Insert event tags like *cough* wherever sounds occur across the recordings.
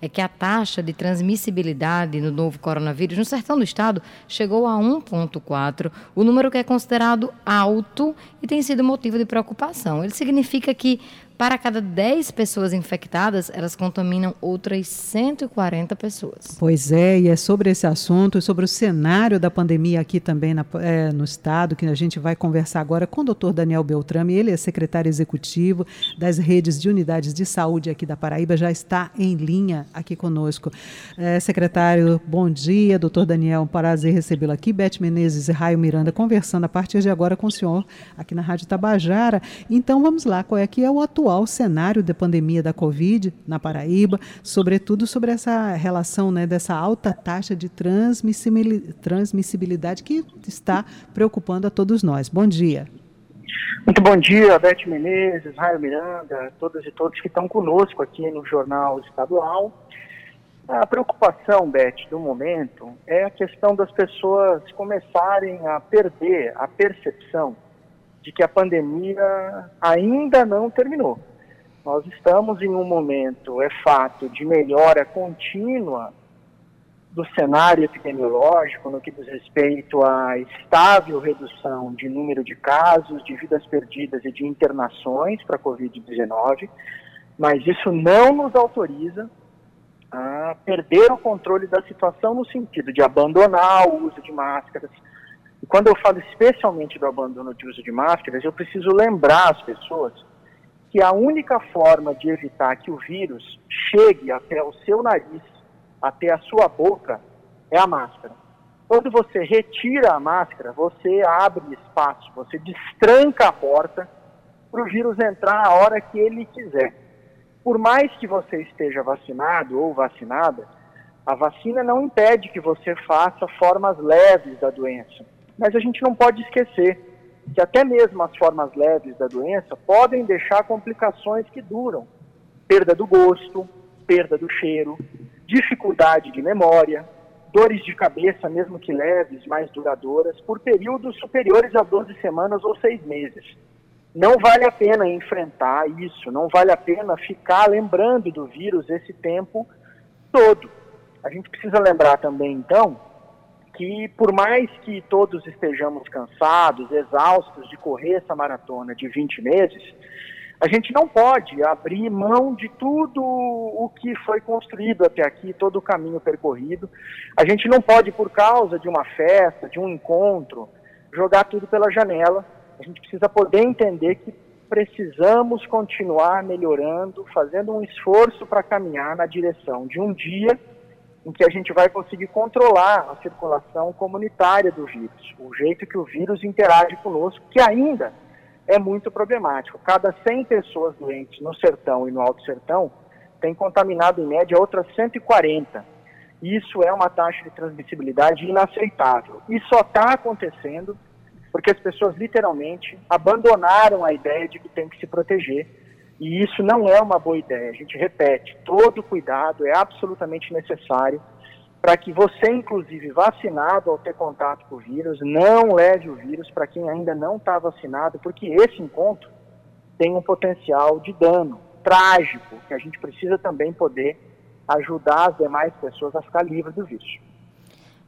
é que a taxa de transmissibilidade do novo coronavírus no sertão do estado chegou a 1,4, o número que é considerado alto e tem sido motivo de preocupação. Ele significa que para cada 10 pessoas infectadas, elas contaminam outras 140 pessoas. Pois é, e é sobre esse assunto, sobre o cenário da pandemia aqui também na, é, no Estado, que a gente vai conversar agora com o doutor Daniel Beltrame. Ele é secretário executivo das redes de unidades de saúde aqui da Paraíba, já está em linha aqui conosco. É, secretário, bom dia, doutor Daniel, um prazer recebê-lo aqui. Beth Menezes e Raio Miranda conversando a partir de agora com o senhor aqui na Rádio Tabajara. Então vamos lá, qual é que é o atual atual cenário da pandemia da Covid na Paraíba, sobretudo sobre essa relação né, dessa alta taxa de transmissibilidade que está preocupando a todos nós. Bom dia. Muito bom dia, Beth Menezes, Raio Miranda, todas e todos que estão conosco aqui no Jornal Estadual. A preocupação, Beth, do momento é a questão das pessoas começarem a perder a percepção de que a pandemia ainda não terminou. Nós estamos em um momento, é fato, de melhora contínua do cenário epidemiológico no que diz respeito à estável redução de número de casos, de vidas perdidas e de internações para a Covid-19, mas isso não nos autoriza a perder o controle da situação no sentido de abandonar o uso de máscaras, e quando eu falo especialmente do abandono de uso de máscaras, eu preciso lembrar as pessoas que a única forma de evitar que o vírus chegue até o seu nariz, até a sua boca, é a máscara. Quando você retira a máscara, você abre espaço, você destranca a porta para o vírus entrar a hora que ele quiser. Por mais que você esteja vacinado ou vacinada, a vacina não impede que você faça formas leves da doença. Mas a gente não pode esquecer que até mesmo as formas leves da doença podem deixar complicações que duram. Perda do gosto, perda do cheiro, dificuldade de memória, dores de cabeça, mesmo que leves, mais duradouras, por períodos superiores a 12 semanas ou 6 meses. Não vale a pena enfrentar isso, não vale a pena ficar lembrando do vírus esse tempo todo. A gente precisa lembrar também, então, que por mais que todos estejamos cansados, exaustos de correr essa maratona de 20 meses, a gente não pode abrir mão de tudo o que foi construído até aqui, todo o caminho percorrido. A gente não pode, por causa de uma festa, de um encontro, jogar tudo pela janela. A gente precisa poder entender que precisamos continuar melhorando, fazendo um esforço para caminhar na direção de um dia em que a gente vai conseguir controlar a circulação comunitária do vírus, o jeito que o vírus interage conosco, que ainda é muito problemático. Cada 100 pessoas doentes no sertão e no alto sertão tem contaminado em média outras 140. Isso é uma taxa de transmissibilidade inaceitável. E só está acontecendo porque as pessoas literalmente abandonaram a ideia de que tem que se proteger e isso não é uma boa ideia. A gente repete, todo cuidado é absolutamente necessário para que você, inclusive vacinado ao ter contato com o vírus, não leve o vírus para quem ainda não está vacinado, porque esse encontro tem um potencial de dano trágico, que a gente precisa também poder ajudar as demais pessoas a ficar livres do vírus.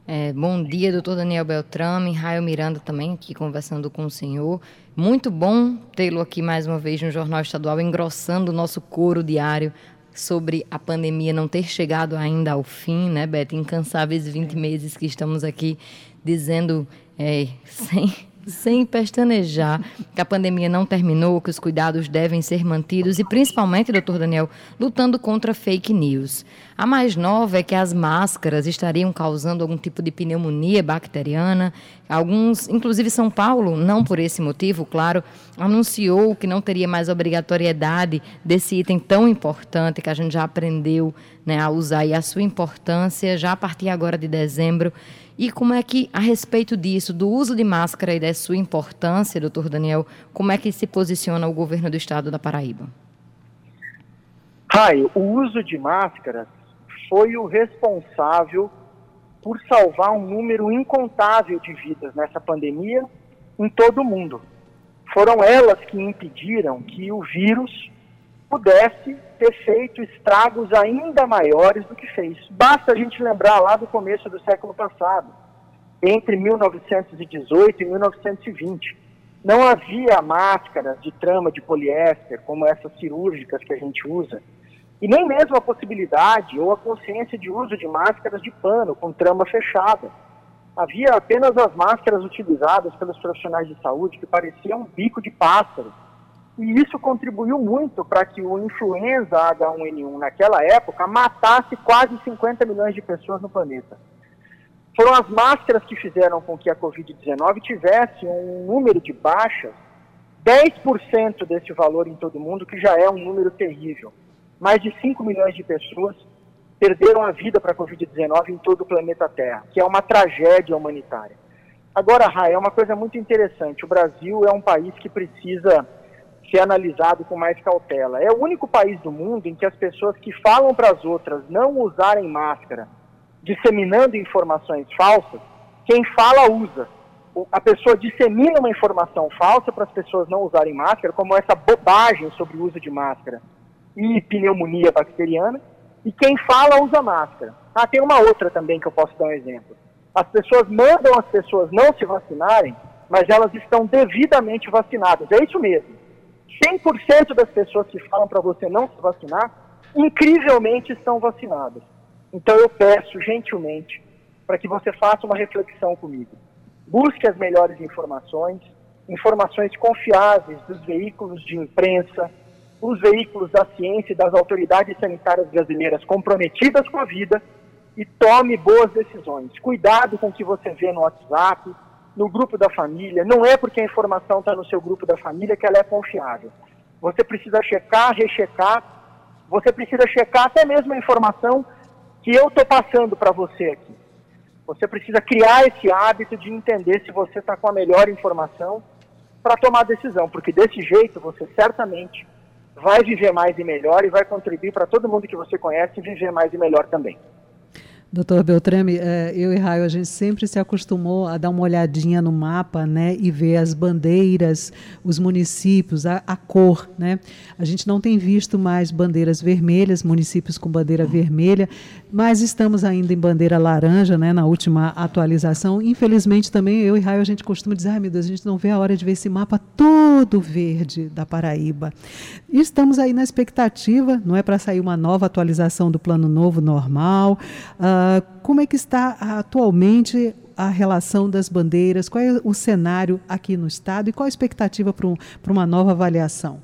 É, bom dia, doutor Daniel Beltrame, Raio Miranda também aqui conversando com o senhor. Muito bom tê-lo aqui mais uma vez no Jornal Estadual, engrossando o nosso coro diário sobre a pandemia não ter chegado ainda ao fim, né, Beto? Incansáveis 20 meses que estamos aqui dizendo é, *laughs* sem sem pestanejar, que a pandemia não terminou, que os cuidados devem ser mantidos e, principalmente, doutor Daniel, lutando contra fake news. A mais nova é que as máscaras estariam causando algum tipo de pneumonia bacteriana. Alguns, inclusive São Paulo, não por esse motivo, claro, anunciou que não teria mais obrigatoriedade desse item tão importante que a gente já aprendeu né, a usar e a sua importância já a partir agora de dezembro. E como é que, a respeito disso, do uso de máscara e da sua importância, doutor Daniel, como é que se posiciona o governo do estado da Paraíba? Raio, o uso de máscaras foi o responsável por salvar um número incontável de vidas nessa pandemia em todo o mundo. Foram elas que impediram que o vírus pudesse ter feito estragos ainda maiores do que fez. Basta a gente lembrar lá do começo do século passado, entre 1918 e 1920. Não havia máscaras de trama de poliéster, como essas cirúrgicas que a gente usa, e nem mesmo a possibilidade ou a consciência de uso de máscaras de pano com trama fechada. Havia apenas as máscaras utilizadas pelos profissionais de saúde que pareciam um bico de pássaro e isso contribuiu muito para que o influenza H1N1 naquela época matasse quase 50 milhões de pessoas no planeta. Foram as máscaras que fizeram com que a Covid-19 tivesse um número de baixas 10% desse valor em todo mundo, que já é um número terrível. Mais de 5 milhões de pessoas perderam a vida para a Covid-19 em todo o planeta Terra, que é uma tragédia humanitária. Agora, Rai, é uma coisa muito interessante. O Brasil é um país que precisa ser analisado com mais cautela. É o único país do mundo em que as pessoas que falam para as outras não usarem máscara, disseminando informações falsas, quem fala usa. A pessoa dissemina uma informação falsa para as pessoas não usarem máscara, como essa bobagem sobre o uso de máscara e pneumonia bacteriana, e quem fala usa máscara. Ah, tem uma outra também que eu posso dar um exemplo. As pessoas mandam as pessoas não se vacinarem, mas elas estão devidamente vacinadas. É isso mesmo. 100% das pessoas que falam para você não se vacinar, incrivelmente estão vacinadas. Então eu peço gentilmente para que você faça uma reflexão comigo. Busque as melhores informações, informações confiáveis dos veículos de imprensa, os veículos da ciência e das autoridades sanitárias brasileiras comprometidas com a vida e tome boas decisões. Cuidado com o que você vê no WhatsApp, no grupo da família. Não é porque a informação está no seu grupo da família que ela é confiável. Você precisa checar, rechecar. Você precisa checar até mesmo a informação que eu estou passando para você aqui. Você precisa criar esse hábito de entender se você está com a melhor informação para tomar decisão, porque desse jeito você certamente vai viver mais e melhor e vai contribuir para todo mundo que você conhece viver mais e melhor também. Doutor Beltrame, é, eu e Raio, a gente sempre se acostumou a dar uma olhadinha no mapa, né, e ver as bandeiras, os municípios, a, a, cor, né? A gente não tem visto mais bandeiras vermelhas, municípios com bandeira vermelha, mas estamos ainda em bandeira laranja, né, na última atualização. Infelizmente também eu e Raio a gente costuma dizer, ai meu Deus, a gente não vê a hora de ver esse mapa todo verde da Paraíba. E estamos aí na expectativa, não é para sair uma nova atualização do Plano Novo normal. Uh, ah, como é que está atualmente a relação das bandeiras? Qual é o cenário aqui no Estado e qual a expectativa para um, uma nova avaliação?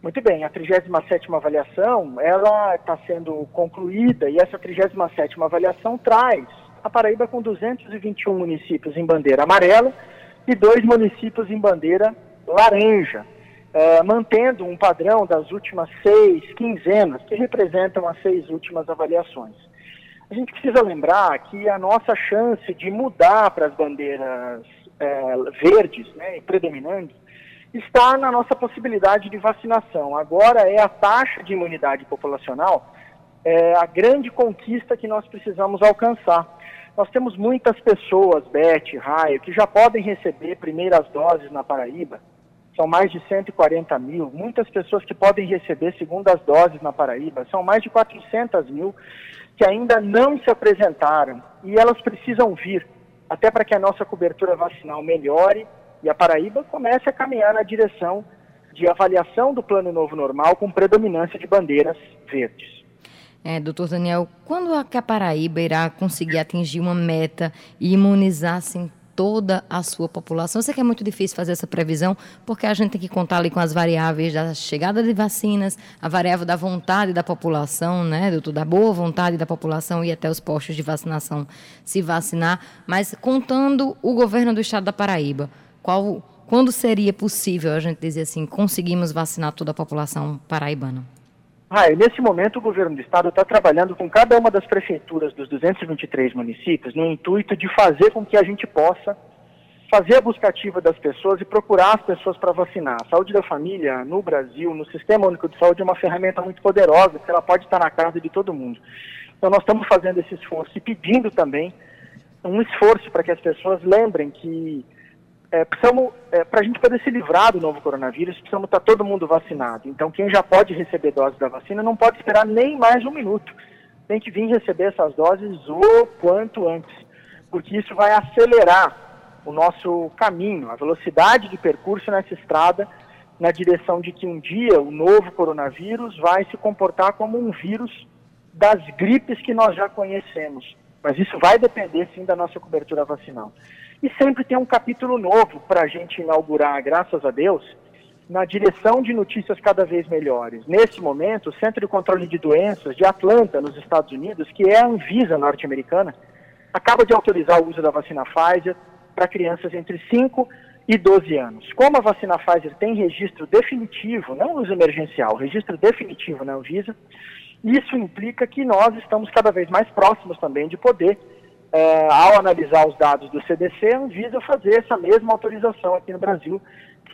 Muito bem, a 37ª avaliação, ela está sendo concluída e essa 37ª avaliação traz a Paraíba com 221 municípios em bandeira amarela e dois municípios em bandeira laranja uh, mantendo um padrão das últimas seis quinzenas, que representam as seis últimas avaliações. A gente precisa lembrar que a nossa chance de mudar para as bandeiras uh, verdes né, predominantes está na nossa possibilidade de vacinação. Agora é a taxa de imunidade populacional é a grande conquista que nós precisamos alcançar. Nós temos muitas pessoas, Beth, Raio, que já podem receber primeiras doses na Paraíba, são mais de 140 mil. Muitas pessoas que podem receber segundas doses na Paraíba, são mais de 400 mil que ainda não se apresentaram e elas precisam vir, até para que a nossa cobertura vacinal melhore e a Paraíba comece a caminhar na direção de avaliação do Plano Novo Normal com predominância de bandeiras verdes. É, doutor Daniel, quando a Paraíba irá conseguir atingir uma meta e imunizar toda a sua população. Eu sei que é muito difícil fazer essa previsão, porque a gente tem que contar ali com as variáveis da chegada de vacinas, a variável da vontade da população, né, doutor, da boa vontade da população e até os postos de vacinação se vacinar, mas contando o governo do estado da Paraíba, qual, quando seria possível a gente dizer assim, conseguimos vacinar toda a população paraibana? Ah, nesse momento o governo do estado está trabalhando com cada uma das prefeituras dos 223 municípios no intuito de fazer com que a gente possa fazer a busca ativa das pessoas e procurar as pessoas para vacinar. A saúde da família no Brasil, no Sistema Único de Saúde, é uma ferramenta muito poderosa, que ela pode estar na casa de todo mundo. Então nós estamos fazendo esse esforço e pedindo também um esforço para que as pessoas lembrem que é, precisamos, é, para a gente poder se livrar do novo coronavírus, precisamos estar tá todo mundo vacinado. Então, quem já pode receber dose da vacina não pode esperar nem mais um minuto. Tem que vir receber essas doses o quanto antes, porque isso vai acelerar o nosso caminho, a velocidade de percurso nessa estrada, na direção de que um dia o novo coronavírus vai se comportar como um vírus das gripes que nós já conhecemos. Mas isso vai depender, sim, da nossa cobertura vacinal. E sempre tem um capítulo novo para a gente inaugurar, graças a Deus, na direção de notícias cada vez melhores. Nesse momento, o Centro de Controle de Doenças de Atlanta, nos Estados Unidos, que é a Anvisa norte-americana, acaba de autorizar o uso da vacina Pfizer para crianças entre 5 e 12 anos. Como a vacina Pfizer tem registro definitivo, não uso emergencial, registro definitivo na Anvisa, isso implica que nós estamos cada vez mais próximos também de poder, é, ao analisar os dados do CDC, a Anvisa fazer essa mesma autorização aqui no Brasil,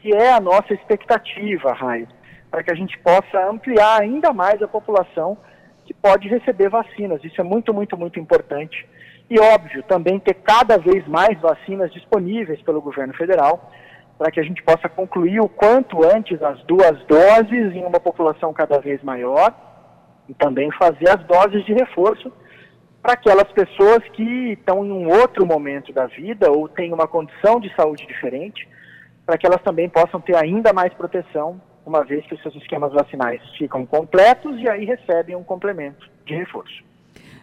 que é a nossa expectativa, Raio, para que a gente possa ampliar ainda mais a população que pode receber vacinas. Isso é muito, muito, muito importante. E, óbvio, também ter cada vez mais vacinas disponíveis pelo governo federal, para que a gente possa concluir o quanto antes as duas doses em uma população cada vez maior e também fazer as doses de reforço para aquelas pessoas que estão em um outro momento da vida ou têm uma condição de saúde diferente, para que elas também possam ter ainda mais proteção, uma vez que os seus esquemas vacinais ficam completos e aí recebem um complemento de reforço.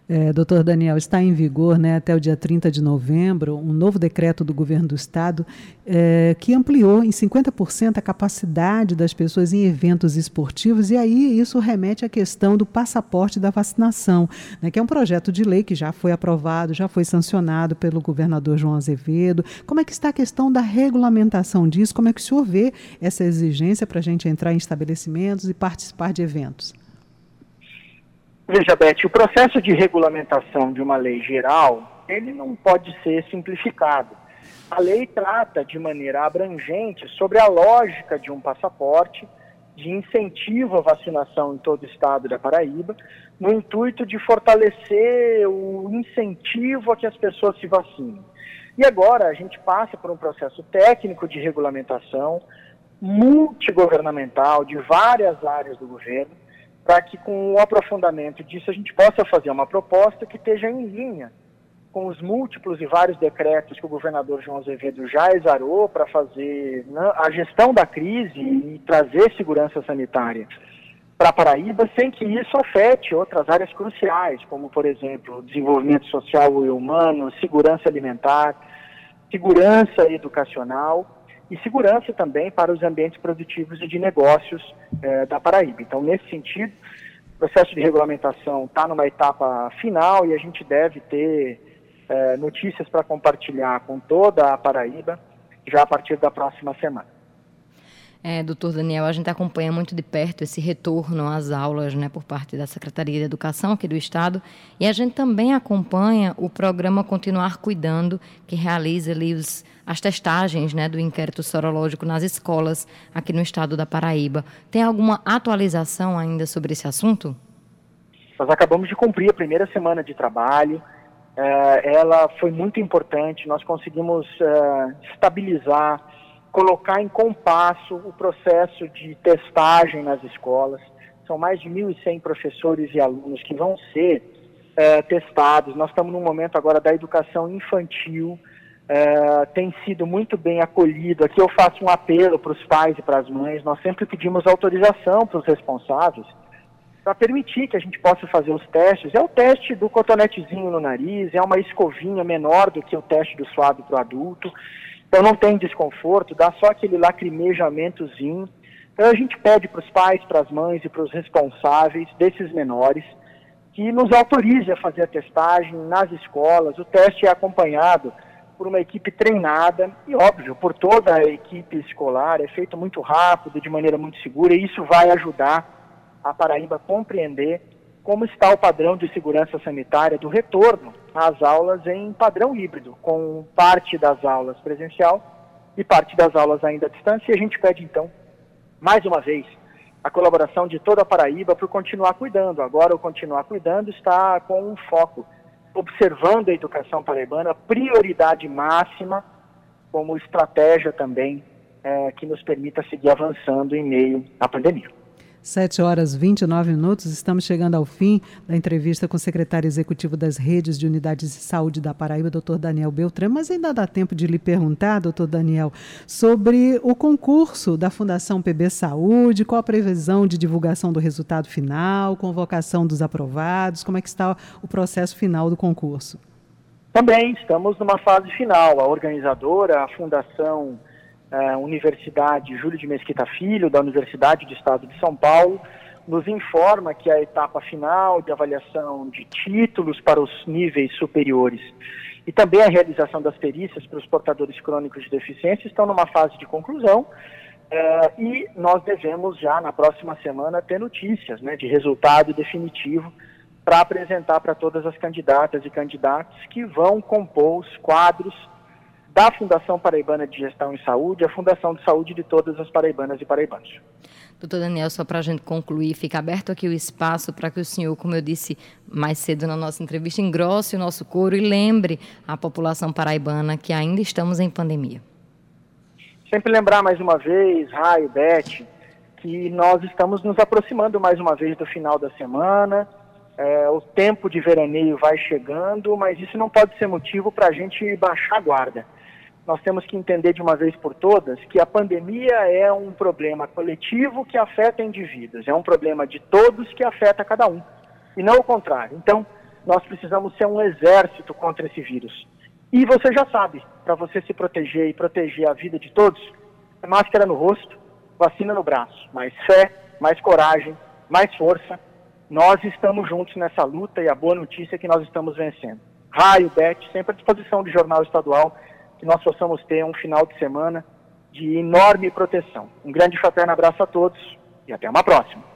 É, doutor Daniel, está em vigor né, até o dia 30 de novembro um novo decreto do governo do estado é, que ampliou em 50% a capacidade das pessoas em eventos esportivos, e aí isso remete à questão do passaporte da vacinação, né, que é um projeto de lei que já foi aprovado, já foi sancionado pelo governador João Azevedo. Como é que está a questão da regulamentação disso? Como é que o senhor vê essa exigência para a gente entrar em estabelecimentos e participar de eventos? Veja, Beth, o processo de regulamentação de uma lei geral, ele não pode ser simplificado. A lei trata de maneira abrangente sobre a lógica de um passaporte, de incentivo à vacinação em todo o estado da Paraíba, no intuito de fortalecer o incentivo a que as pessoas se vacinem. E agora a gente passa por um processo técnico de regulamentação multigovernamental de várias áreas do governo, para que com o aprofundamento disso a gente possa fazer uma proposta que esteja em linha com os múltiplos e vários decretos que o governador João Azevedo já exarou para fazer né, a gestão da crise e trazer segurança sanitária para Paraíba, sem que isso afete outras áreas cruciais, como, por exemplo, desenvolvimento social e humano, segurança alimentar, segurança educacional e segurança também para os ambientes produtivos e de negócios é, da Paraíba. Então, nesse sentido, o processo de regulamentação está numa etapa final e a gente deve ter é, notícias para compartilhar com toda a Paraíba já a partir da próxima semana. É, doutor Daniel, a gente acompanha muito de perto esse retorno às aulas né, por parte da Secretaria de Educação aqui do Estado e a gente também acompanha o programa Continuar Cuidando, que realiza ali os, as testagens né, do inquérito sorológico nas escolas aqui no Estado da Paraíba. Tem alguma atualização ainda sobre esse assunto? Nós acabamos de cumprir a primeira semana de trabalho. É, ela foi muito importante. Nós conseguimos é, estabilizar colocar em compasso o processo de testagem nas escolas. São mais de 1.100 professores e alunos que vão ser é, testados. Nós estamos num momento agora da educação infantil, é, tem sido muito bem acolhido. Aqui eu faço um apelo para os pais e para as mães. Nós sempre pedimos autorização para os responsáveis para permitir que a gente possa fazer os testes. É o teste do cotonetezinho no nariz, é uma escovinha menor do que o teste do suave para o adulto. Então não tem desconforto, dá só aquele lacrimejamentozinho. Então a gente pede para os pais, para as mães e para os responsáveis desses menores que nos autorize a fazer a testagem nas escolas. O teste é acompanhado por uma equipe treinada e, óbvio, por toda a equipe escolar. É feito muito rápido, de maneira muito segura, e isso vai ajudar a Paraíba a compreender como está o padrão de segurança sanitária do retorno às aulas em padrão híbrido, com parte das aulas presencial e parte das aulas ainda à distância. E a gente pede, então, mais uma vez, a colaboração de toda a Paraíba para continuar cuidando. Agora, o continuar cuidando está com um foco, observando a educação paraibana, prioridade máxima, como estratégia também é, que nos permita seguir avançando em meio à pandemia. 7 horas 29 minutos, estamos chegando ao fim da entrevista com o secretário executivo das redes de unidades de saúde da Paraíba, doutor Daniel Beltrán, mas ainda dá tempo de lhe perguntar, doutor Daniel, sobre o concurso da Fundação PB Saúde, qual a previsão de divulgação do resultado final, convocação dos aprovados, como é que está o processo final do concurso? Também estamos numa fase final. A organizadora, a Fundação uh, Universidade Júlio de Mesquita Filho, da Universidade do Estado de São Paulo, nos informa que a etapa final de avaliação de títulos para os níveis superiores e também a realização das perícias para os portadores crônicos de deficiência estão numa fase de conclusão uh, e nós devemos já na próxima semana ter notícias né, de resultado definitivo para apresentar para todas as candidatas e candidatos que vão compor os quadros da Fundação Paraibana de Gestão em Saúde, a Fundação de Saúde de todas as paraibanas e paraibanos. Doutor Daniel, só para a gente concluir, fica aberto aqui o espaço para que o senhor, como eu disse mais cedo na nossa entrevista, engrosse o nosso coro e lembre a população paraibana que ainda estamos em pandemia. Sempre lembrar mais uma vez, Raio, Beth, que nós estamos nos aproximando mais uma vez do final da semana, é, o tempo de veraneio vai chegando, mas isso não pode ser motivo para a gente baixar a guarda nós temos que entender de uma vez por todas que a pandemia é um problema coletivo que afeta indivíduos, é um problema de todos que afeta cada um, e não o contrário. Então, nós precisamos ser um exército contra esse vírus. E você já sabe, para você se proteger e proteger a vida de todos, é máscara no rosto, vacina no braço, mais fé, mais coragem, mais força. Nós estamos juntos nessa luta e a boa notícia é que nós estamos vencendo. Raio, Beth, sempre à disposição do Jornal Estadual que nós possamos ter um final de semana de enorme proteção. Um grande fraterno abraço a todos e até uma próxima.